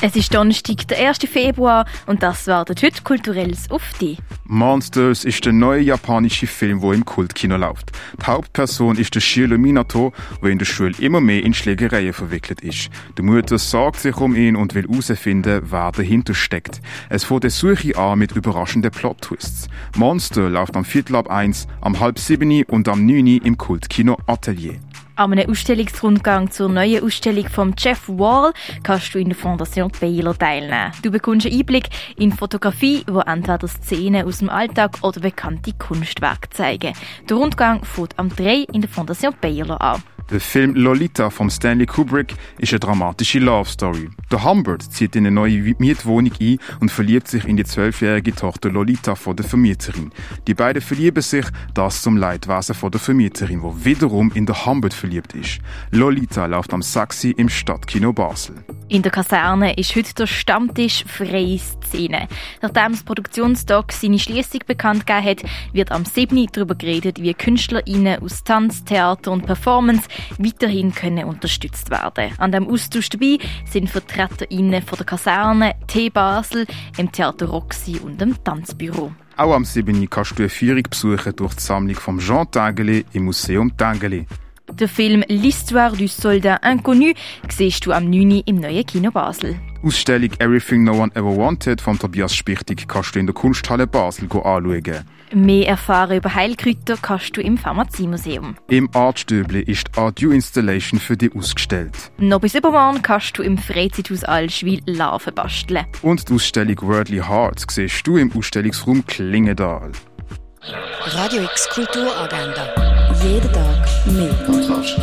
Es ist Donnerstag, der 1. Februar und das wartet heute Kulturelles auf dich. Monsters ist der neue japanische Film, der im Kultkino läuft. Die Hauptperson ist der Shiro Minato, der in der Schule immer mehr in Schlägereien verwickelt ist. Die Mutter sorgt sich um ihn und will herausfinden, wer dahinter steckt. Es fängt eine Suche an mit überraschenden Plot-Twists. Monster läuft am Viertel ab 1, am halb 7 und am 9 im Kultkino Atelier. An einem Ausstellungsrundgang zur neuen Ausstellung von Jeff Wall kannst du in der Fondation Baylor teilnehmen. Du bekommst einen Einblick in Fotografie, wo entweder Szenen aus dem Alltag oder bekannte Kunstwerke zeigen. Der Rundgang fängt am 3 in der Fondation Baylor an. Der Film Lolita von Stanley Kubrick ist eine dramatische Love Story. Der Humbert zieht in eine neue Mietwohnung ein und verliebt sich in die zwölfjährige Tochter Lolita von der Vermieterin. Die beiden verlieben sich, das zum Leidwesen von der Vermieterin, wo wiederum in der Humbert verliebt ist. Lolita läuft am Saxi im Stadtkino Basel. In der Kaserne ist heute der Stammtisch Freie Szene. Nachdem das Produktionstag seine Schließung bekannt gegeben hat, wird am 7. darüber geredet, wie KünstlerInnen aus Tanz, Theater und Performance weiterhin können unterstützt werden. An dem Austausch dabei sind VertreterInnen von der Kaserne, T Basel, im Theater Roxy und dem Tanzbüro. Auch am 7. kannst du eine Führung besuchen durch die Sammlung von Jean Tangeli im Museum Tangeli. Der Film L'Histoire du Soldat Inconnu siehst du am 9. im neuen Kino Basel. Ausstellung Everything No One Ever Wanted von Tobias Spichtig kannst du in der Kunsthalle Basel anschauen. Mehr erfahren über Heilkräuter kannst du im Pharmaziemuseum. Im Artstöble ist die Art Installation für dich ausgestellt. Noch bis übermorgen kannst du im Freizeithaus Allschwil Larven basteln. Und die Ausstellung Worldly Hearts siehst du im Ausstellungsraum Klingendal. Radio X Kulturagenda. Jeden Tag mehr. Kontrast.